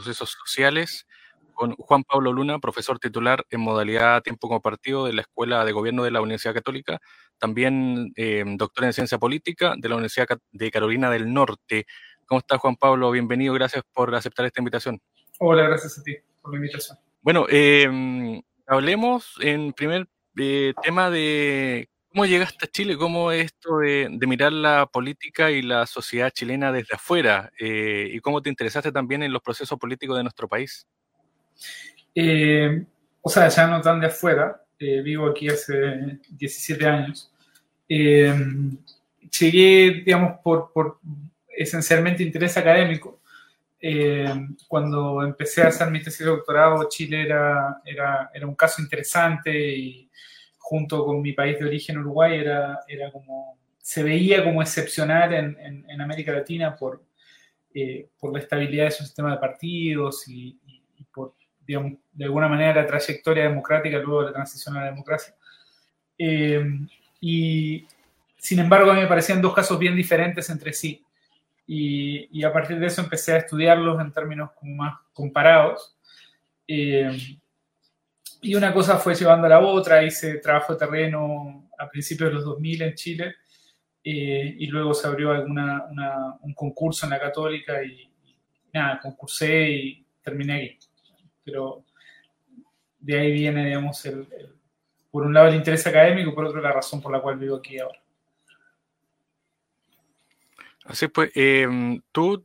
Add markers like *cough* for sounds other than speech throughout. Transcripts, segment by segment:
procesos sociales con Juan Pablo Luna, profesor titular en modalidad tiempo compartido de la Escuela de Gobierno de la Universidad Católica, también eh, doctor en Ciencia Política de la Universidad de Carolina del Norte. ¿Cómo está Juan Pablo? Bienvenido, gracias por aceptar esta invitación. Hola, gracias a ti por la invitación. Bueno, em, hablemos en primer eh, tema de cómo llegaste a Chile, cómo es esto de, mirar la política y la sociedad chilena desde afuera eh, y cómo te interesaste también en los procesos políticos de nuestro país. Eh, o sea, ya no tan de afuera, vivo aquí hace 17 años. llegué, digamos, por, por esencialmente interés académico eh, cuando empecé a hacer mi tesis de doctorado, Chile era, era, era, un caso interesante y junto con mi país de origen, Uruguay, era, era como, se veía como excepcional en, en, América Latina por, eh, por la estabilidad de su sistema de partidos y, por, digamos, de alguna manera, la trayectoria democrática luego de la transición a la democracia. Eh, y sin embargo, a mí me parecían dos casos bien diferentes entre sí. Y, a partir de eso empecé a estudiarlos en términos como más comparados. Eh, y una cosa fue llevando a la otra, hice trabajo de terreno a principios de los 2000 en Chile eh, y luego se abrió alguna, un concurso en la católica y, nada, concursé y terminé aquí. Pero de ahí viene, digamos, el, por un lado el interés académico por otro la razón por la cual vivo aquí ahora. Así pues, em, tú,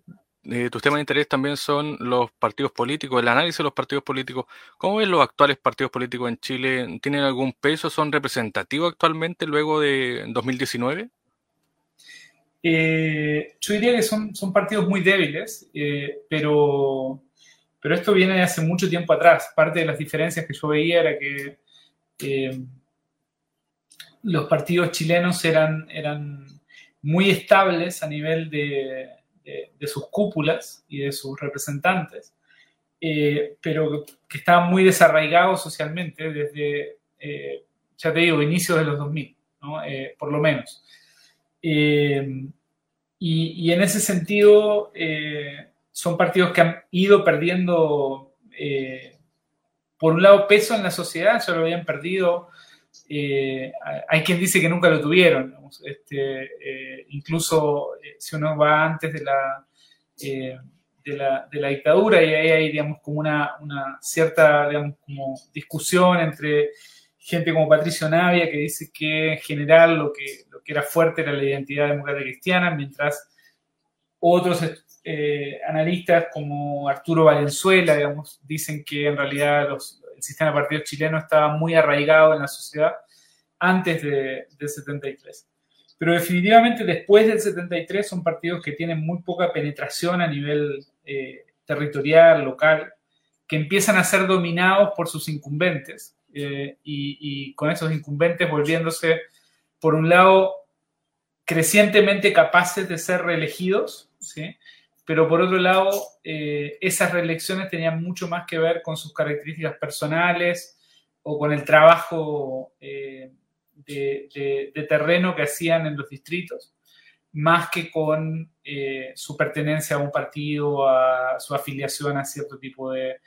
eh, tus temas de interés también son los partidos políticos, el análisis de los partidos políticos. ¿Cómo ves los actuales partidos políticos en Chile? ¿Tienen algún peso? ¿Son representativos actualmente luego de 2019? Eh, yo diría que son, son partidos muy débiles, eh, pero, pero esto viene de hace mucho tiempo atrás. Parte de las diferencias que yo veía era que los partidos chilenos eran, eran muy estables a nivel de, sus cúpulas y de sus representantes, eh, pero que estaban muy desarraigados socialmente desde, eh, ya te digo, inicios de los 2000, eh, por lo menos. Y, y, en ese sentido, son partidos que han ido perdiendo, por un lado, peso en la sociedad, ya lo habían perdido eh, hay quien dice que nunca lo tuvieron. Este, eh, incluso eh, si uno va antes de la, de la, de, la, dictadura y ahí hay, digamos, como una, una, cierta, digamos, como discusión entre gente como Patricio Navia que dice que en general lo que, lo que era fuerte era la identidad democrática cristiana, mientras otros analistas como Arturo Valenzuela, dicen que en realidad los, el sistema de partidos chileno estaba muy arraigado en la sociedad antes de, del 73. Pero definitivamente después del 73 son partidos que tienen muy poca penetración a nivel eh, territorial, local, que empiezan a ser dominados por sus incumbentes eh, y, con esos incumbentes volviéndose, por un lado, crecientemente capaces de ser reelegidos. Pero por otro lado, eh, esas reelecciones tenían mucho más que ver con sus características personales o con el trabajo eh, de, terreno que hacían en los distritos, más que con eh, su pertenencia a un partido, a su afiliación a cierto tipo de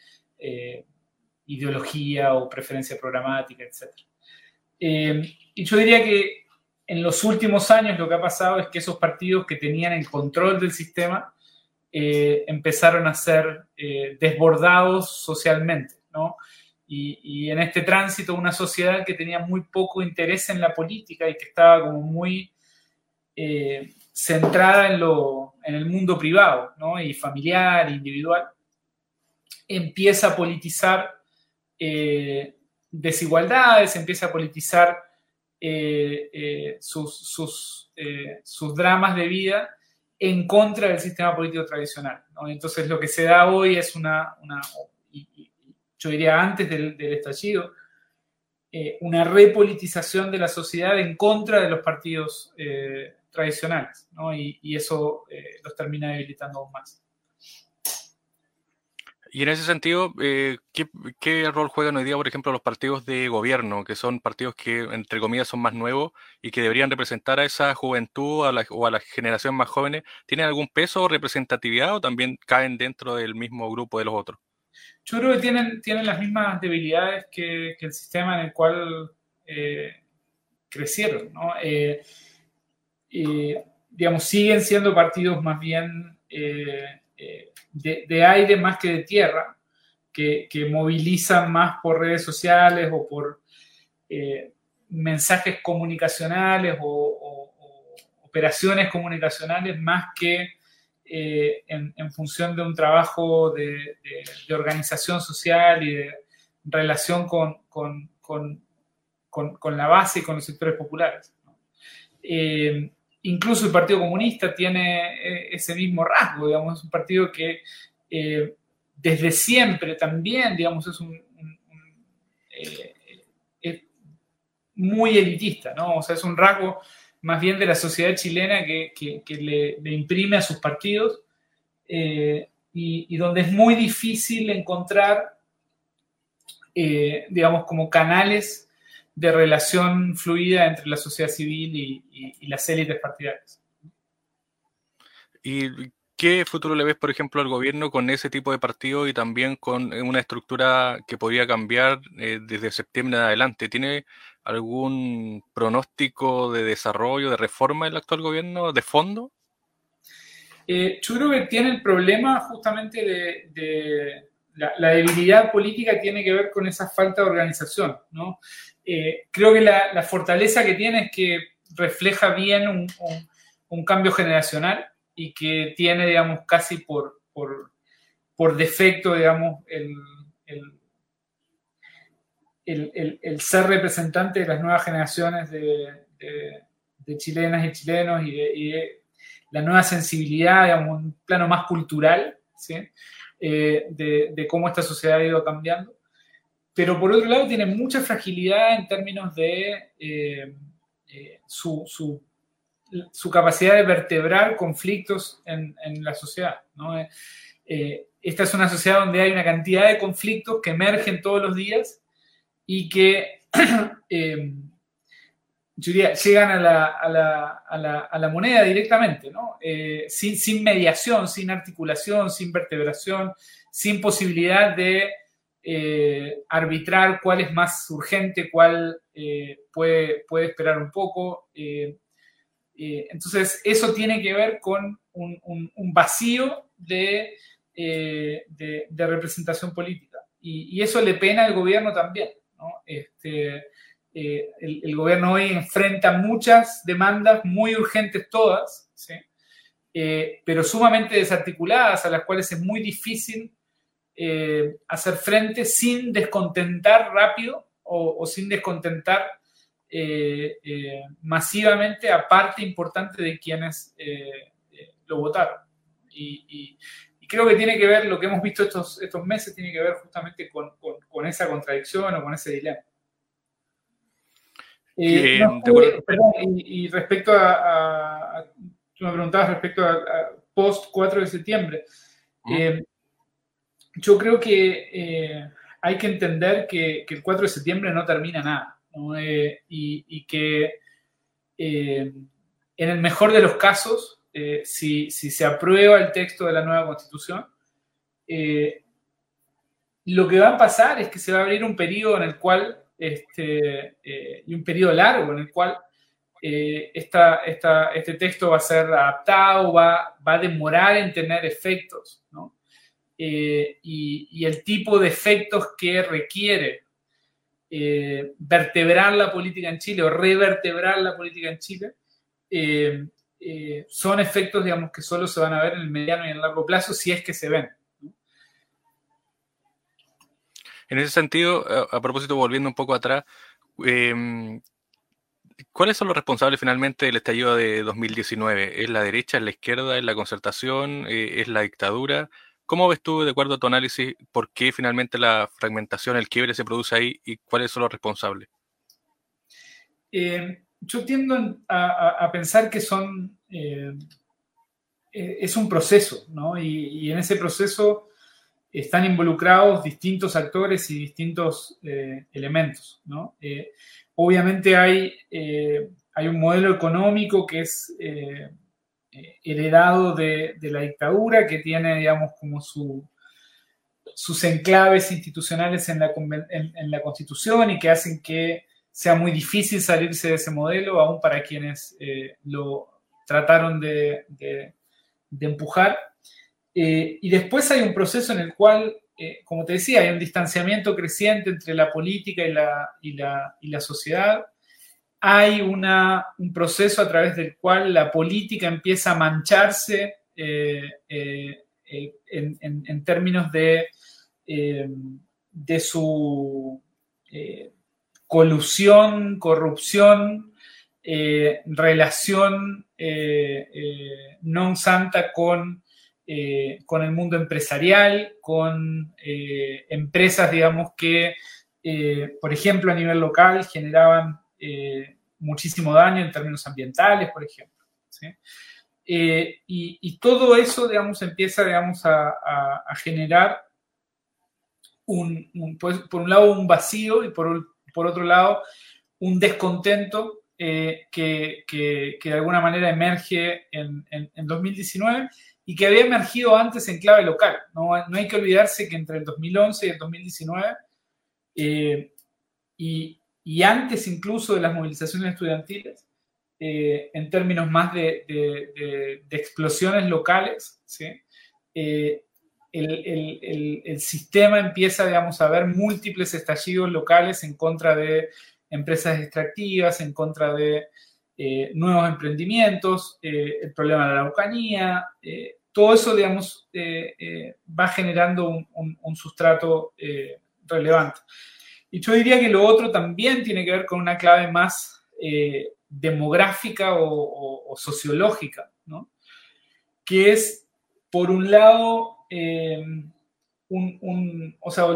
ideología o preferencia programática, etc. y yo diría que en los últimos años lo que ha pasado es que esos partidos que tenían el control del sistema, eh, empezaron a ser eh, desbordados socialmente, ¿no? Y, en este tránsito una sociedad que tenía muy poco interés en la política y que estaba como muy eh, centrada en, lo, en el mundo privado, ¿no? Y familiar, individual, empieza a politizar desigualdades, empieza a politizar sus, sus, sus dramas de vida en contra del sistema político tradicional. Entonces lo que se da hoy es una, yo diría antes del, estallido, eh, una repolitización de la sociedad en contra de los partidos eh, tradicionales, y, eso eh, los termina debilitando aún más. Y en ese sentido, eh, ¿qué, rol juegan hoy día, por ejemplo, los partidos de gobierno, que son partidos que, entre comillas, son más nuevos y que deberían representar a esa juventud o a la generación más jóvenes? ¿Tienen algún peso o representatividad o también caen dentro del mismo grupo de los otros? Yo creo que tienen, tienen las mismas debilidades que, el sistema en el cual eh, crecieron. ¿no? Eh, digamos, siguen siendo partidos más bien de, aire más que de tierra, que, movilizan más por redes sociales o por eh, mensajes comunicacionales o, operaciones comunicacionales más que eh, en, función de un trabajo de, organización social y de relación con, con, la base y con los sectores populares. Eh, incluso el Partido Comunista tiene eh, ese mismo rasgo, digamos, es un partido que eh, desde siempre también, digamos, es un, eh, muy elitista, ¿no? O sea, es un rasgo más bien de la sociedad chilena que, le, imprime a sus partidos y, donde es muy difícil encontrar, digamos, como canales de relación fluida entre la sociedad civil y, las élites partidarias. ¿Y qué futuro le ves, por ejemplo, al gobierno con ese tipo de partido y también con una estructura que podría cambiar eh, desde septiembre en adelante? ¿Tiene algún pronóstico de desarrollo, de reforma el actual gobierno, de fondo? Eh, yo creo que tiene el problema justamente de, la, debilidad política tiene que ver con esa falta de organización, ¿no? Eh, creo que la, fortaleza que tiene es que refleja bien un, cambio generacional y que tiene, digamos, casi por, defecto, digamos, el, ser representante de las nuevas generaciones de, chilenas y chilenos y la nueva sensibilidad, digamos, un plano más cultural, ¿sí? Eh, de, cómo esta sociedad ha ido cambiando pero por otro lado tiene mucha fragilidad en términos de eh, eh, su, su, capacidad de vertebrar conflictos en, en la sociedad. ¿no? Eh, esta es una sociedad donde hay una cantidad de conflictos que emergen todos los días y que *clears throat* yo diría, llegan a la, a, la, a, la, a la, moneda directamente, ¿no? sin, sin mediación, sin articulación, sin vertebración, sin posibilidad de eh, arbitrar cuál es más urgente, cuál eh, puede, puede, esperar un poco. Eh, entonces, eso tiene que ver con un, vacío de, representación política. Y, eso le pena al gobierno también. Este, el, gobierno hoy enfrenta muchas demandas muy urgentes todas, pero sumamente desarticuladas, a las cuales es muy difícil eh, hacer frente sin descontentar rápido o, sin descontentar eh, eh, masivamente a parte importante de quienes lo votaron. Y, creo que tiene que ver, lo que hemos visto estos, estos meses, tiene que ver justamente con, esa contradicción o con ese dilema. y, respecto a, tú me preguntabas respecto a, post 4 de septiembre yo creo que eh, hay que entender que, el 4 de septiembre no termina nada eh, y, que eh, en el mejor de los casos, si, se aprueba el texto de la nueva constitución, lo que va a pasar es que se va a abrir un periodo en el cual, este, y un periodo largo en el cual este texto va a ser adaptado, va, va a demorar en tener efectos, ¿no? Eh, y, el tipo de efectos que requiere eh, vertebrar la política en Chile o revertebrar la política en Chile, eh, son efectos, digamos, que solo se van a ver en el mediano y en el largo plazo si es que se ven. En ese sentido, a, propósito, volviendo un poco atrás, em, ¿cuáles son los responsables finalmente del estallido de 2019? ¿Es la derecha, es la izquierda, es la concertación, es la dictadura? ¿Cómo ves tú, de acuerdo a tu análisis, por qué finalmente la fragmentación, el quiebre se produce ahí y cuáles son los responsables? Eh, yo tiendo a, pensar que son, eh, eh, es un proceso, ¿no? Y, en ese proceso están involucrados distintos actores y distintos elementos. obviamente hay, hay un modelo económico que es heredado de, la dictadura, que tiene, digamos, como su, sus enclaves institucionales en la, Constitución y que hacen que sea muy difícil salirse de ese modelo, aún para quienes eh, lo trataron de, empujar. Eh, y después hay un proceso en el cual, eh, como te decía, hay un distanciamiento creciente entre la política y la, sociedad. Hay una, un proceso a través del cual la política empieza a mancharse en, términos de, de su colusión, corrupción, eh, relación eh, eh, non santa con, con, el mundo empresarial, con empresas, digamos, que, por ejemplo, a nivel local generaban muchísimo daño en términos ambientales, por ejemplo. Y, todo eso, digamos, empieza, digamos, a, generar un, pues, por un lado un vacío y por, otro lado, un descontento eh, que, de alguna manera emerge en, 2019 y que había emergido antes en clave local. No, hay que olvidarse que entre el 2011 y el 2019, eh, y, antes incluso de las movilizaciones estudiantiles, eh, en términos más de, explosiones locales, el, sistema empieza, digamos, a ver múltiples estallidos locales en contra de empresas extractivas, en contra de eh, nuevos emprendimientos, eh, el problema de la Araucanía, eh, todo eso, digamos, va generando un, sustrato relevante. Y yo diría que lo otro también tiene que ver con una clave más demográfica o, sociológica, ¿no? que es, por un lado, eh, un, o sea,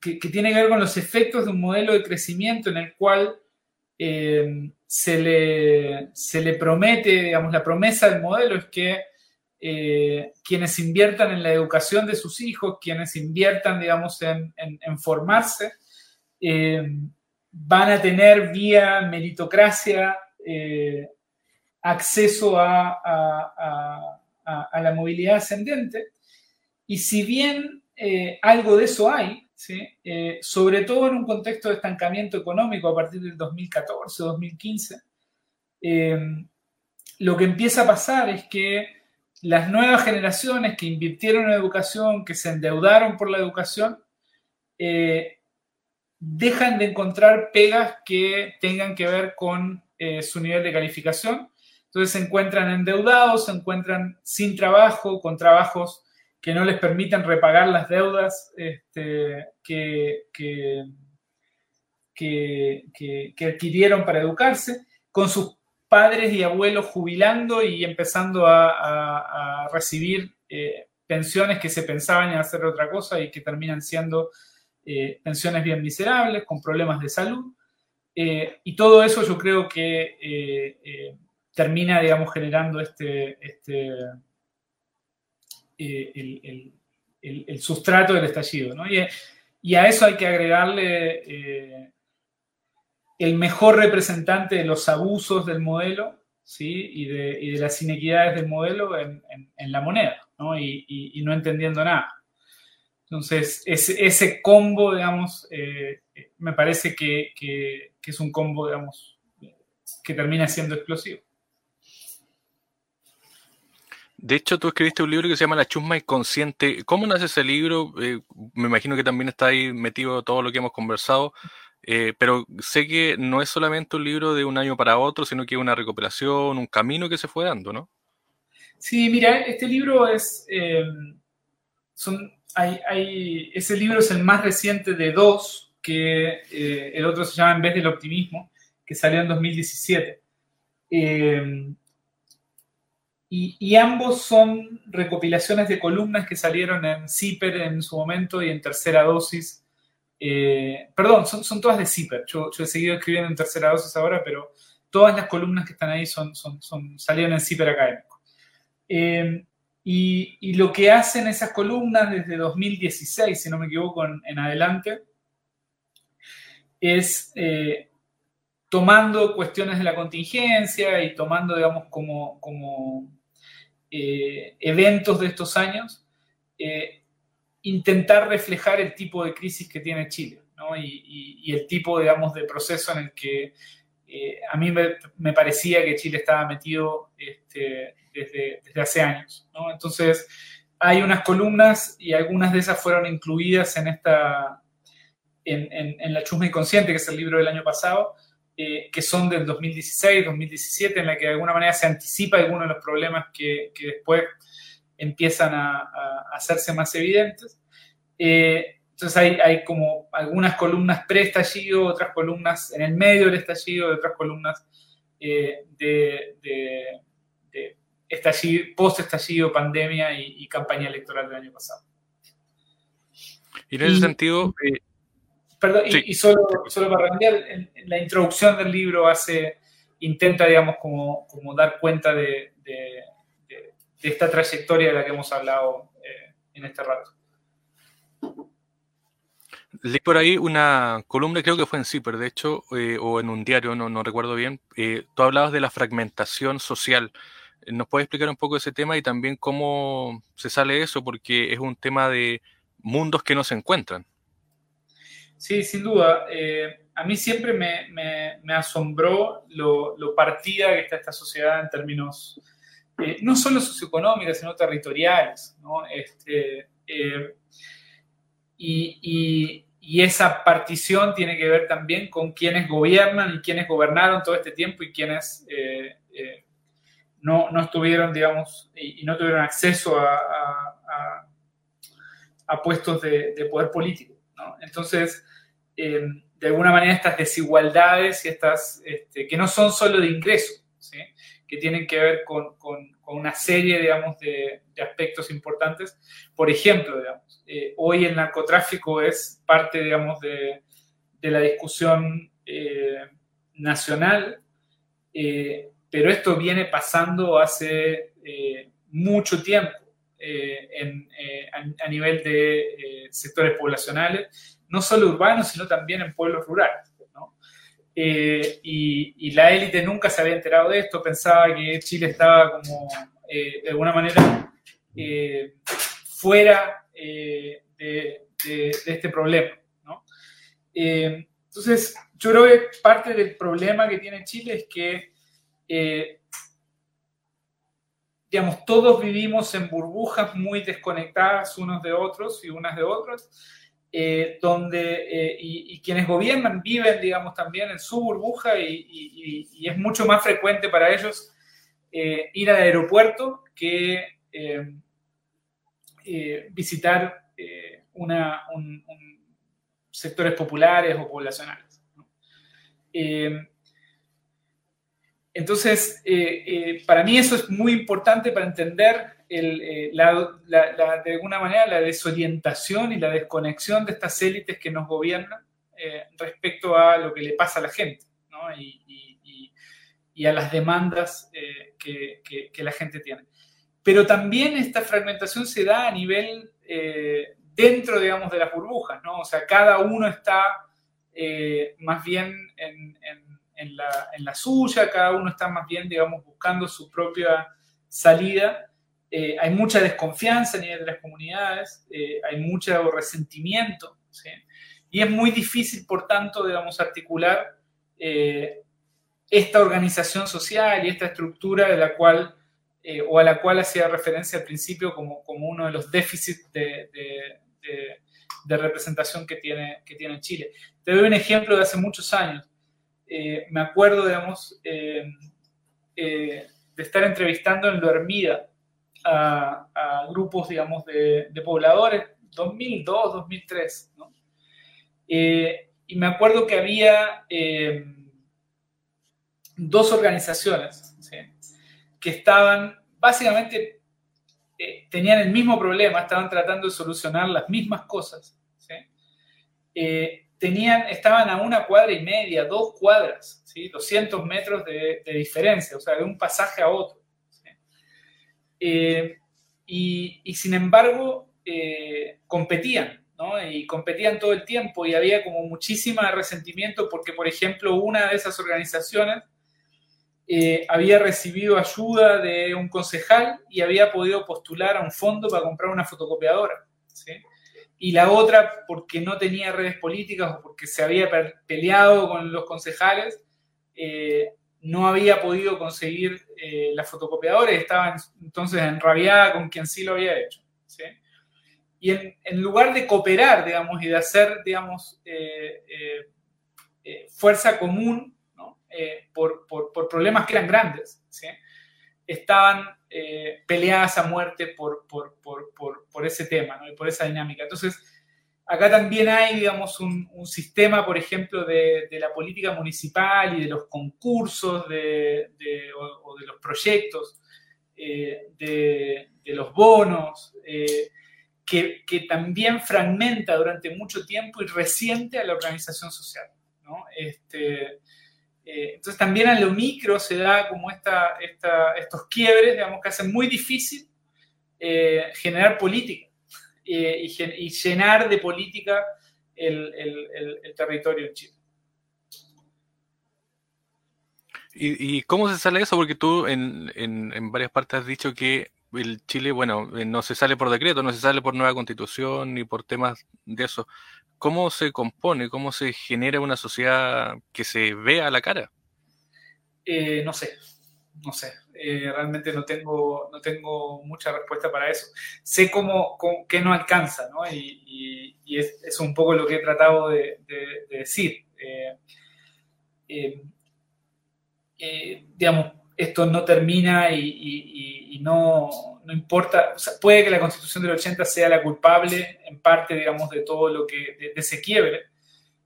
que, tiene que ver con los efectos de un modelo de crecimiento en el cual eh, se, le, se, le, promete, digamos, la promesa del modelo es que eh, quienes inviertan en la educación de sus hijos, quienes inviertan, digamos, en, formarse, van a tener vía meritocracia acceso a, a, la movilidad ascendente. Y si bien eh, algo de eso hay, eh, sobre todo en un contexto de estancamiento económico a partir del 2014, 2015, eh, lo que empieza a pasar es que las nuevas generaciones que invirtieron en educación, que se endeudaron por la educación, dejan de encontrar pegas que tengan que ver con su nivel de calificación. Entonces se encuentran endeudados, se encuentran sin trabajo, con trabajos que no les permitan repagar las deudas este, que, que, adquirieron para educarse, con sus padres y abuelos jubilando y empezando a, recibir eh, pensiones que se pensaban en hacer otra cosa y que terminan siendo eh, pensiones bien miserables, con problemas de salud. Eh, y todo eso yo creo que termina, digamos, generando este, este eh, el, sustrato del estallido. Y, a eso hay que agregarle eh, el mejor representante de los abusos del modelo ¿sí? y, de, las inequidades del modelo en, la moneda Y, no entendiendo nada. Entonces, ese, ese combo, digamos, eh, me parece que, que, es un combo, digamos, que termina siendo explosivo. De hecho, tú escribiste un libro que se llama La chusma inconsciente. ¿Cómo nace ese libro? Eh, me imagino que también está ahí metido todo lo que hemos conversado, eh, pero sé que no es solamente un libro de un año para otro, sino que es una recuperación, un camino que se fue dando, ¿no? Sí, mira, este libro es... Eh, son, hay, ese libro es el más reciente de dos, que el otro se llama En vez del optimismo, que salió en 2017. Y, ambos son recopilaciones de columnas que salieron en CIPER en su momento y en tercera dosis. Eh, perdón, son, son, todas de CIPER. Yo, he seguido escribiendo en tercera dosis ahora, pero todas las columnas que están ahí son, son, son salieron en CIPER académico. Eh, Y, lo que hacen esas columnas desde 2016, si no me equivoco, en, adelante, es eh, tomando cuestiones de la contingencia y tomando, digamos, como, eh, eventos de estos años, eh, intentar reflejar el tipo de crisis que tiene Chile y, el tipo, digamos, de proceso en el que a mí me, parecía que Chile estaba metido este, desde, hace años. Entonces, hay unas columnas y algunas de esas fueron incluidas en, esta, en, La Chusma Inconsciente, que es el libro del año pasado, eh, que son del 2016, 2017, en la que de alguna manera se anticipa algunos de los problemas que, después empiezan a, hacerse más evidentes. Eh, entonces hay, hay, como algunas columnas pre-estallido, otras columnas en el medio del estallido, otras columnas eh, de, post-estallido, pandemia y, campaña electoral del año pasado. Y en ese sentido... Eh, perdón, y, solo, para cambiar, en, la introducción del libro hace, intenta, digamos, como, como dar cuenta de, esta trayectoria de la que hemos hablado eh, en este rato. Leí por ahí una columna, creo que fue en CIPER, de hecho, eh, o en un diario, no, no recuerdo bien. tú hablabas de la fragmentación social ¿Nos puede explicar un poco ese tema y también cómo se sale eso? Porque es un tema de mundos que no se encuentran. Sí, sin duda. Eh, a mí siempre me, asombró lo, partida que está esta sociedad en términos eh, no solo socioeconómicos, sino territoriales. Este, eh, y, esa partición tiene que ver también con quienes gobiernan y quienes gobernaron todo este tiempo y quienes no, no estuvieron, digamos, y, no tuvieron acceso a, a, puestos de, poder político. Entonces, eh, de alguna manera estas desigualdades y estas, este, que no son solo de ingreso, que tienen que ver con, con, una serie, digamos, de, aspectos importantes. Por ejemplo, digamos, eh, hoy el narcotráfico es parte, digamos, de, de la discusión eh, nacional pero esto viene pasando hace eh, mucho tiempo eh, eh, a, nivel de sectores poblacionales, no solo urbanos, sino también en pueblos rurales. Y, la élite nunca se había enterado de esto, pensaba que Chile estaba como, de alguna manera, fuera de, este problema. entonces, yo creo que parte del problema que tiene Chile es que eh, digamos, todos vivimos en burbujas muy desconectadas unos de otros y unas de otras, eh, donde, eh, y, quienes gobiernan viven, digamos, también en su burbuja y, es mucho más frecuente para ellos ir al aeropuerto que visitar una, sectores populares o poblacionales. Entonces, eh, eh, para mí eso es muy importante para entender eh, de alguna manera la desorientación y la desconexión de estas élites que nos gobiernan respecto a lo que le pasa a la gente y, a las demandas que, la gente tiene. Pero también esta fragmentación se da a nivel dentro, digamos, de las burbujas, ¿no? O sea, cada uno está más bien en en la, suya, cada uno está más bien, digamos, buscando su propia salida. Eh, hay mucha desconfianza a nivel de las comunidades, eh, hay mucho resentimiento, y es muy difícil, por tanto, digamos, articular eh, esta organización social y esta estructura de la cual, o a la cual hacía referencia al principio como, como uno de los déficits de, de, representación que tiene, que tiene Chile. Te doy un ejemplo de hace muchos años. Eh, me acuerdo, digamos, eh, eh, de estar entrevistando en Lo a, a grupos, digamos, de, pobladores, 2002, 2003, ¿no? y me acuerdo que había dos organizaciones que estaban, básicamente, tenían el mismo problema, estaban tratando de solucionar las mismas cosas. ¿sí? Tenían, estaban a una cuadra y media, dos cuadras, ¿sí? 200 metros de, diferencia, o sea, de un pasaje a otro. Eh, y, sin embargo competían, ¿no? Y competían todo el tiempo y había como muchísimo resentimiento porque, por ejemplo, una de esas organizaciones había recibido ayuda de un concejal y había podido postular a un fondo para comprar una fotocopiadora. Y la otra porque no tenía redes políticas o porque se había peleado con los concejales, eh, no había podido conseguir eh, las fotocopiadoras, estaba entonces enrabiada con quien sí lo había hecho. Y en, lugar de cooperar, digamos, y de hacer, digamos, eh, fuerza común por, por, problemas que eran grandes, estaban eh, peleadas a muerte por, por, por, por ese tema y por esa dinámica. Entonces, acá también hay, digamos, un, sistema, por ejemplo, de, de, la política municipal y de los concursos de, o, de los proyectos, eh, de, los bonos, eh, que, que, también fragmenta durante mucho tiempo y resiente a la organización social. ¿no? Este, eh, entonces también a lo micro se da como esta, estos quiebres, digamos, que hacen muy difícil eh, generar política eh, y, llenar de política el, territorio en Chile. ¿Y, cómo se sale eso? Porque tú en, en, varias partes has dicho que el Chile, bueno, no se sale por decreto, no se sale por nueva constitución ni por temas de eso. ¿Cómo se compone, cómo se genera una sociedad que se vea a la cara? Eh, no sé, no sé. Eh, realmente no tengo, no tengo mucha respuesta para eso. Sé cómo, qué no alcanza, ¿no? Y, es, un poco lo que he tratado de, decir. Eh, digamos, esto no termina y, no, no importa, puede que la constitución del 80 sea la culpable en parte, digamos, de todo lo que, de, ese quiebre,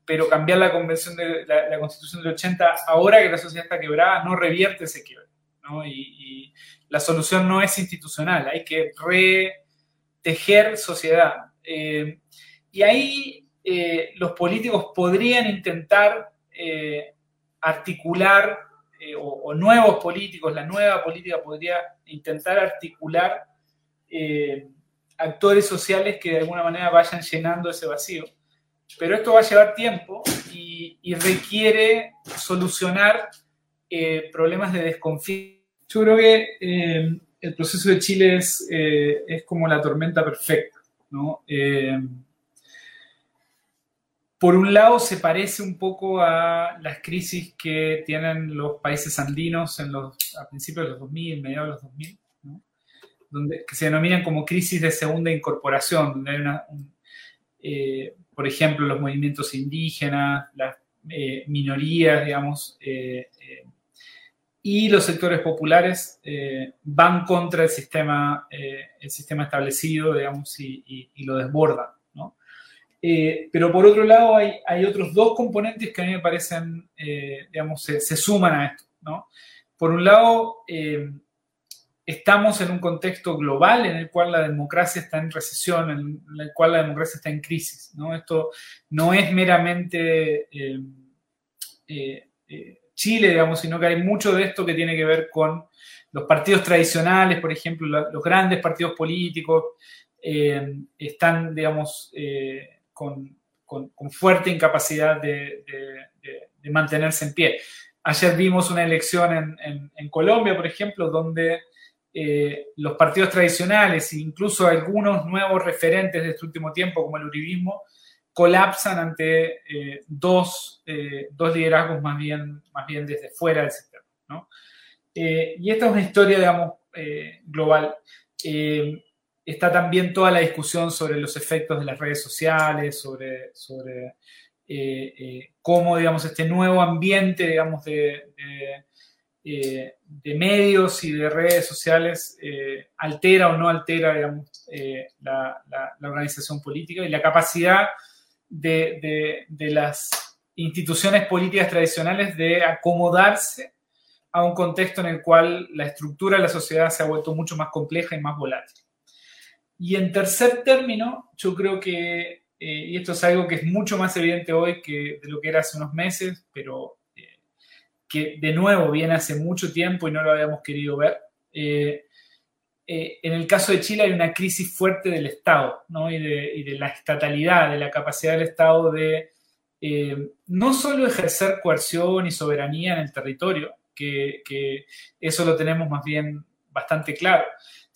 pero cambiar la convención de la, constitución del 80 ahora que la sociedad está quebrada no revierte ese quiebre, ¿no? Y, la solución no es institucional, hay que retejer sociedad. Eh, y ahí eh, los políticos podrían intentar eh, articular eh, o, nuevos políticos, la nueva política podría intentar articular eh, actores sociales que de alguna manera vayan llenando ese vacío. Pero esto va a llevar tiempo y, requiere solucionar eh, problemas de desconfianza. Yo creo que el proceso de Chile es, es como la tormenta perfecta. ¿no? Por un lado se parece un poco a las crisis que tienen los países andinos en los, a principios de los 2000, mediados de los 2000, donde, que se denominan como crisis de segunda incorporación, donde hay una, eh, por ejemplo, los movimientos indígenas, las eh, minorías, digamos, eh, y los sectores populares van contra el sistema, el sistema establecido, digamos, y, y lo desbordan. Eh, pero por otro lado hay, otros dos componentes que a mí me parecen, eh, digamos, se, suman a esto. ¿no? Por un lado, eh, estamos en un contexto global en el cual la democracia está en recesión, en el cual la democracia está en crisis. ¿no? Esto no es meramente Chile, digamos, sino que hay mucho de esto que tiene que ver con los partidos tradicionales, por ejemplo, los grandes partidos políticos, están, digamos, con, fuerte incapacidad de, mantenerse en pie. Ayer vimos una elección en, Colombia, por ejemplo, donde eh, los partidos tradicionales e incluso algunos nuevos referentes de este último tiempo, como el uribismo, colapsan ante eh, dos, eh, dos, liderazgos más bien, más bien desde fuera del sistema. y esta es una historia, digamos, global está también toda la discusión sobre los efectos de las redes sociales, sobre, sobre eh, eh, cómo, digamos, este nuevo ambiente, digamos, de, de, eh, medios y de redes sociales altera o no altera, digamos, la, la, organización política y la capacidad de, de las instituciones políticas tradicionales de acomodarse a un contexto en el cual la estructura de la sociedad se ha vuelto mucho más compleja y más volátil. Y en tercer término, yo creo que, eh, y esto es algo que es mucho más evidente hoy que de lo que era hace unos meses, pero eh, que de nuevo viene hace mucho tiempo y no lo habíamos querido ver, eh, en el caso de Chile hay una crisis fuerte del Estado ¿no? y, de, la estatalidad, de la capacidad del Estado de no solo ejercer coerción y soberanía en el territorio, que, eso lo tenemos más bien bastante claro,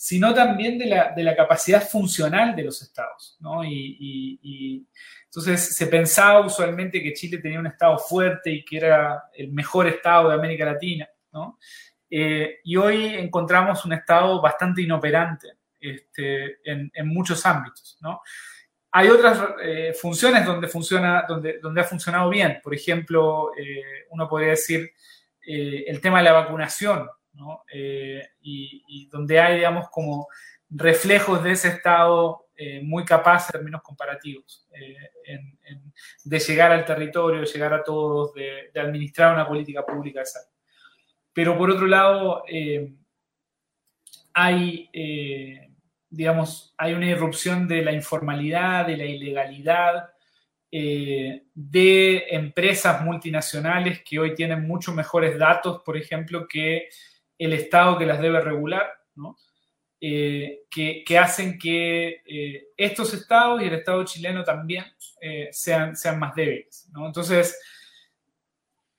sino también de la, capacidad funcional de los estados. ¿no? Y, entonces se pensaba usualmente que Chile tenía un estado fuerte y que era el mejor estado de América Latina. ¿no? Eh, y hoy encontramos un Estado bastante inoperante este, en, muchos ámbitos. ¿no? Hay otras eh, funciones donde, funciona, donde, donde ha funcionado bien. Por ejemplo, eh, uno podría decir el tema de la vacunación, ¿no? y, donde hay, digamos, como reflejos de ese Estado muy capaz en términos comparativos, de llegar al territorio, de llegar a todos, de, administrar una política pública de salud. Pero por otro lado, eh, hay, eh, digamos, hay una irrupción de la informalidad, de la ilegalidad, eh, de empresas multinacionales que hoy tienen mucho mejores datos, por ejemplo, que el Estado que las debe regular, que, hacen que estos estados y el Estado chileno también sean, sean más débiles. Entonces,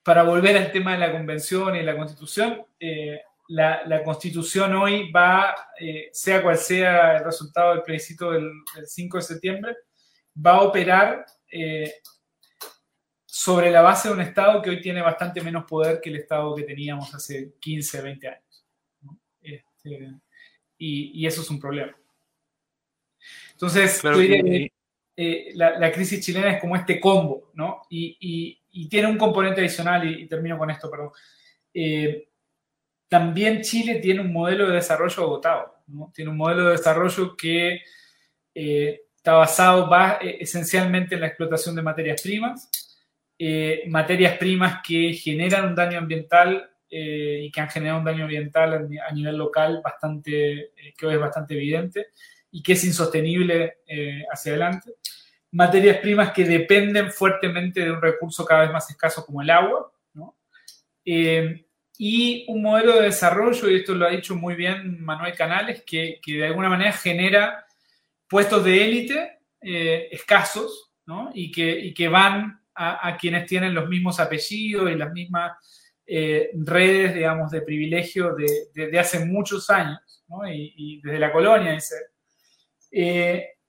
para volver al tema de la convención y la constitución, eh, la, constitución hoy va, eh, sea cual sea el resultado del plebiscito del, 5 de septiembre, va a operar eh, sobre la base de un Estado que hoy tiene bastante menos poder que el Estado que teníamos hace 15, 20 años. Este, y, eso es un problema. Entonces, la, crisis chilena es como este combo, ¿no? y y tiene un componente adicional, y, termino con esto, perdón. Eh, también Chile tiene un modelo de desarrollo agotado, ¿no? Tiene un modelo de desarrollo que eh, está basado va, eh, esencialmente en la explotación de materias primas, materias primas que generan un daño ambiental y que han generado un daño ambiental a nivel local bastante, que hoy es bastante evidente y que es insostenible hacia adelante. Materias primas que dependen fuertemente de un recurso cada vez más escaso como el agua, eh, y un modelo de desarrollo, y esto lo ha dicho muy bien Manuel Canales, que, de alguna manera genera puestos de élite eh, escasos, y, que, que van a, quienes tienen los mismos apellidos y las mismas eh, redes, digamos, de privilegio de, hace muchos años, y, desde la colonia, dice.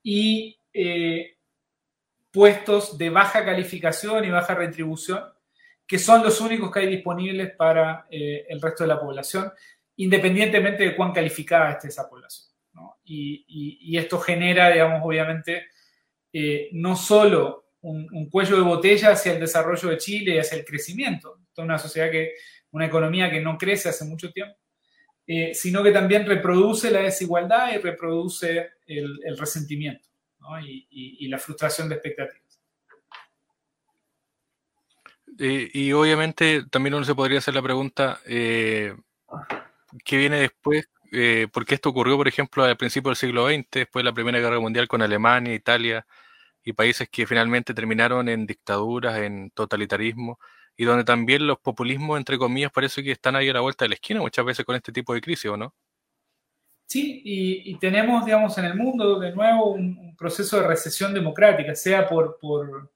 y puestos de baja calificación y baja retribución, que son los únicos que hay disponibles para eh, el resto de la población, independientemente de cuán calificada esté esa población. Y, esto genera, digamos, obviamente, eh, no solo un, cuello de botella hacia el desarrollo de Chile y hacia el crecimiento, toda una sociedad que, una economía que no crece hace mucho tiempo, eh, sino que también reproduce la desigualdad y reproduce el resentimiento y, la frustración de expectativas. y obviamente también uno se podría hacer la pregunta, eh, ¿qué viene después? Eh, porque esto ocurrió, por ejemplo, al principio del siglo XX, después de la Primera Guerra Mundial con Alemania, Italia y países que finalmente terminaron en dictaduras, en totalitarismo, y donde también los populismos, entre comillas, parece que están ahí a la vuelta de la esquina muchas veces con este tipo de crisis, ¿o no? Sí, y, tenemos, digamos, en el mundo de nuevo un, proceso de recesión democrática, sea por... por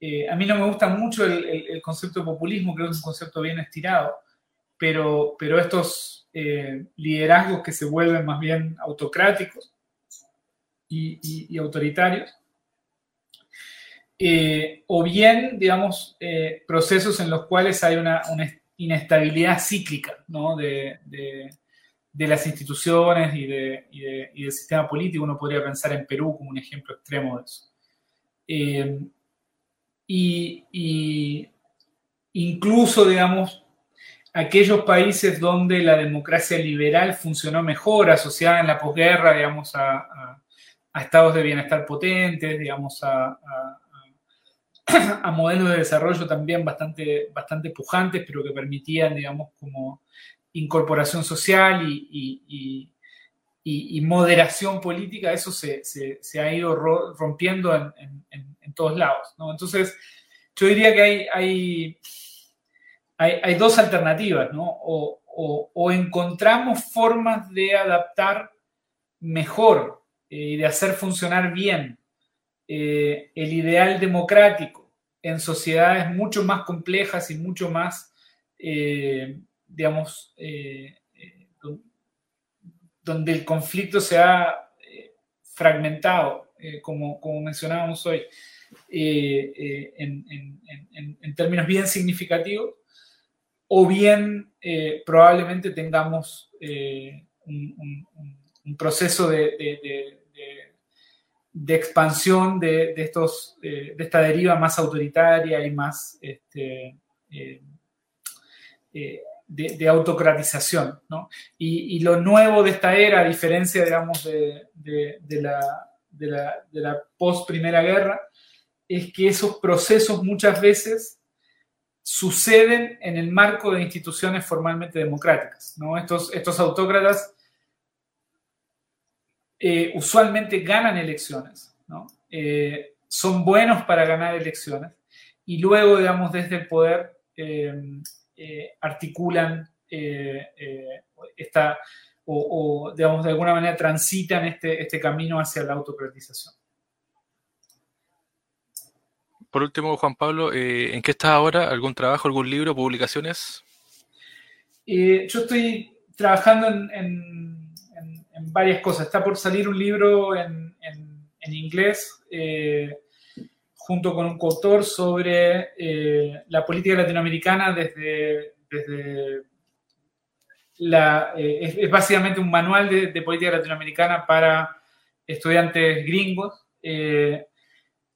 eh, a mí no me gusta mucho el, concepto de populismo, creo que es un concepto bien estirado, pero, pero estos eh, liderazgos que se vuelven más bien autocráticos y, autoritarios, eh, o bien, digamos, procesos en los cuales hay una, inestabilidad cíclica, ¿no? de de las instituciones y, del sistema político. Uno podría pensar en Perú como un ejemplo extremo de eso. Eh, y, incluso, digamos, aquellos países donde la democracia liberal funcionó mejor, asociada en la posguerra, digamos, a, estados de bienestar potentes, digamos, a, a, modelos de desarrollo también bastante, bastante pujantes, pero que permitían, digamos, como incorporación social y, moderación política, eso se, ha ido rompiendo en, todos lados. Entonces, yo diría que hay, hay, dos alternativas, ¿no? O, encontramos formas de adaptar mejor y de hacer funcionar bien el ideal democrático en sociedades mucho más complejas y mucho más, digamos, donde el conflicto se ha fragmentado, como, como mencionábamos hoy. Eh, eh, en, términos bien significativos, o bien eh, probablemente tengamos un, proceso de, expansión de, estos, de esta deriva más autoritaria y más este, de, autocratización. ¿no? Y, y, lo nuevo de esta era, a diferencia, digamos, de, la, de la, de la post-primera guerra, es que esos procesos muchas veces suceden en el marco de instituciones formalmente democráticas. ¿no? Estos, estos autócratas eh, usualmente ganan elecciones, ¿no? Eh, son buenos para ganar elecciones y luego, digamos, desde el poder eh, articulan esta, o, o, digamos, de alguna manera transitan este, este camino hacia la autocratización. Por último, Juan Pablo, eh, ¿en qué estás ahora? ¿Algún trabajo, algún libro, publicaciones? Eh, yo estoy trabajando en, varias cosas. Está por salir un libro en, inglés eh, junto con un coautor sobre la política latinoamericana desde, la... Es, básicamente un manual de, política latinoamericana para estudiantes gringos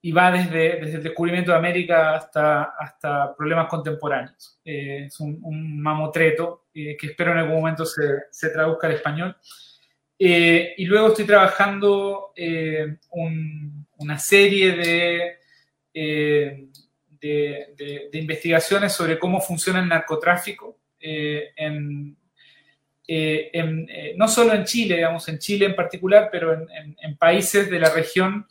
y va desde, desde, el descubrimiento de América hasta, hasta problemas contemporáneos. Eh, es un, mamotreto eh, que espero en algún momento se, se traduzca al español. Eh, y luego estoy trabajando una serie de, de, investigaciones sobre cómo funciona el narcotráfico, en, no solo en Chile, digamos, en Chile en particular, pero en, países de la región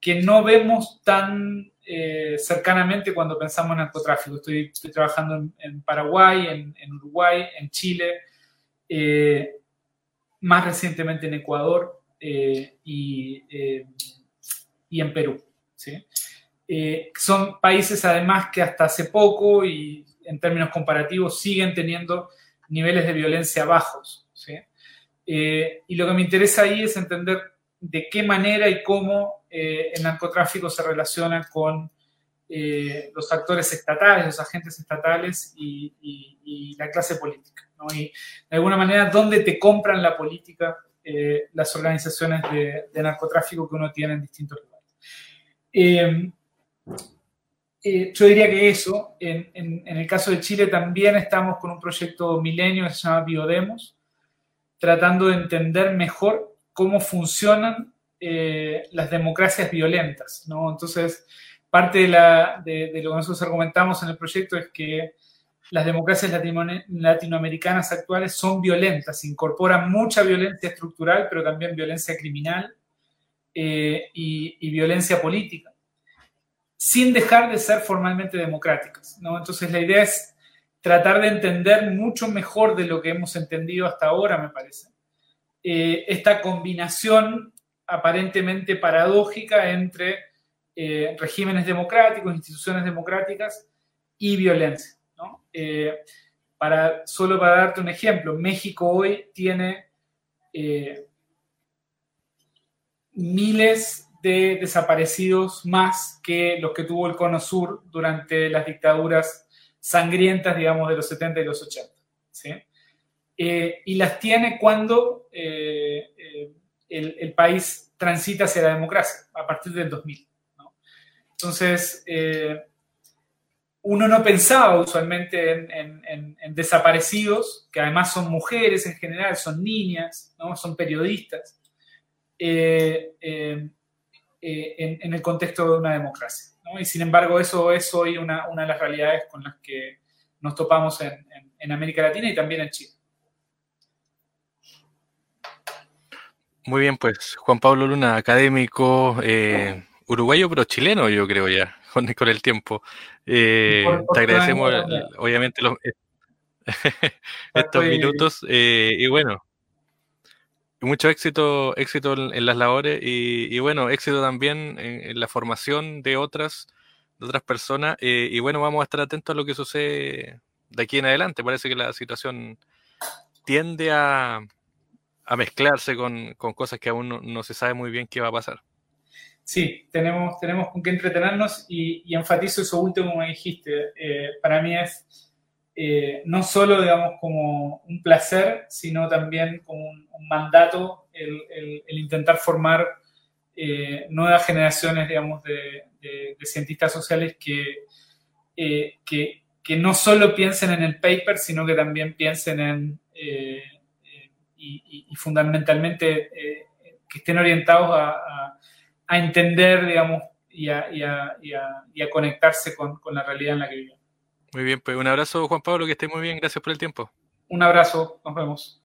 que no vemos tan eh, cercanamente cuando pensamos en narcotráfico. Estoy, trabajando en, Paraguay, en, Uruguay, en Chile, eh, más recientemente en Ecuador eh, y, y, en Perú. son países además que hasta hace poco y en términos comparativos siguen teniendo niveles de violencia bajos. y lo que me interesa ahí es entender de qué manera y cómo eh, el narcotráfico se relaciona con eh, los actores estatales, los agentes estatales y, la clase política. Y de alguna manera, ¿dónde te compran la política eh, las organizaciones de, narcotráfico que uno tiene en distintos lugares? yo diría que eso, en, en, el caso de Chile también estamos con un proyecto milenio que se llama Biodemos, tratando de entender mejor cómo funcionan eh, las democracias violentas. ¿no? Entonces, parte de, lo que nosotros argumentamos en el proyecto es que las democracias latinoamericanas actuales son violentas, incorporan mucha violencia estructural, pero también violencia criminal eh, y, violencia política, sin dejar de ser formalmente democráticas. Entonces, la idea es tratar de entender mucho mejor de lo que hemos entendido hasta ahora, me parece, eh, esta combinación aparentemente paradójica entre eh, regímenes democráticos, instituciones democráticas y violencia. Eh, para, solo para darte un ejemplo, México hoy tiene miles de desaparecidos más que los que tuvo el Cono Sur durante las dictaduras sangrientas, digamos, de los 70 y los 80. ¿sí? Eh, y las tiene cuando eh, eh, el, país transita hacia la democracia, a partir del 2000. Entonces, uno no pensaba usualmente en, desaparecidos, que además son mujeres en general, son niñas, ¿no? son periodistas, en, el contexto de una democracia. Y sin embargo, eso es hoy una, de las realidades con las que nos topamos en América Latina y también en Chile. Muy bien, pues Juan Pablo Luna, académico eh, uruguayo, pero chileno, yo creo ya, *laughs* con, el tiempo. Eh, te agradecemos, obviamente, los, *laughs* estos minutos. Eh, y bueno, Mucho éxito, éxito en, las labores y, bueno, éxito también en, la formación de otras, de otras personas. Eh, y bueno, vamos a estar atentos a lo que sucede de aquí en adelante. Parece que la situación tiende a, mezclarse con, cosas que aún no, se sabe muy bien qué va a pasar. Sí, tenemos, tenemos con qué entretenernos y, enfatizo eso último como dijiste. Eh, para mí es eh, no solo, digamos, como un placer, sino también como un, mandato el, intentar formar eh, nuevas generaciones, digamos, de, cientistas sociales eh, que, que, no solo piensen en el paper, sino que también piensen en, y, fundamentalmente, que estén orientados a, entender, digamos, y a, conectarse con, con la realidad en la que vivimos. Muy bien, pues un abrazo Juan Pablo, que esté muy bien, gracias por el tiempo. Un abrazo, nos vemos.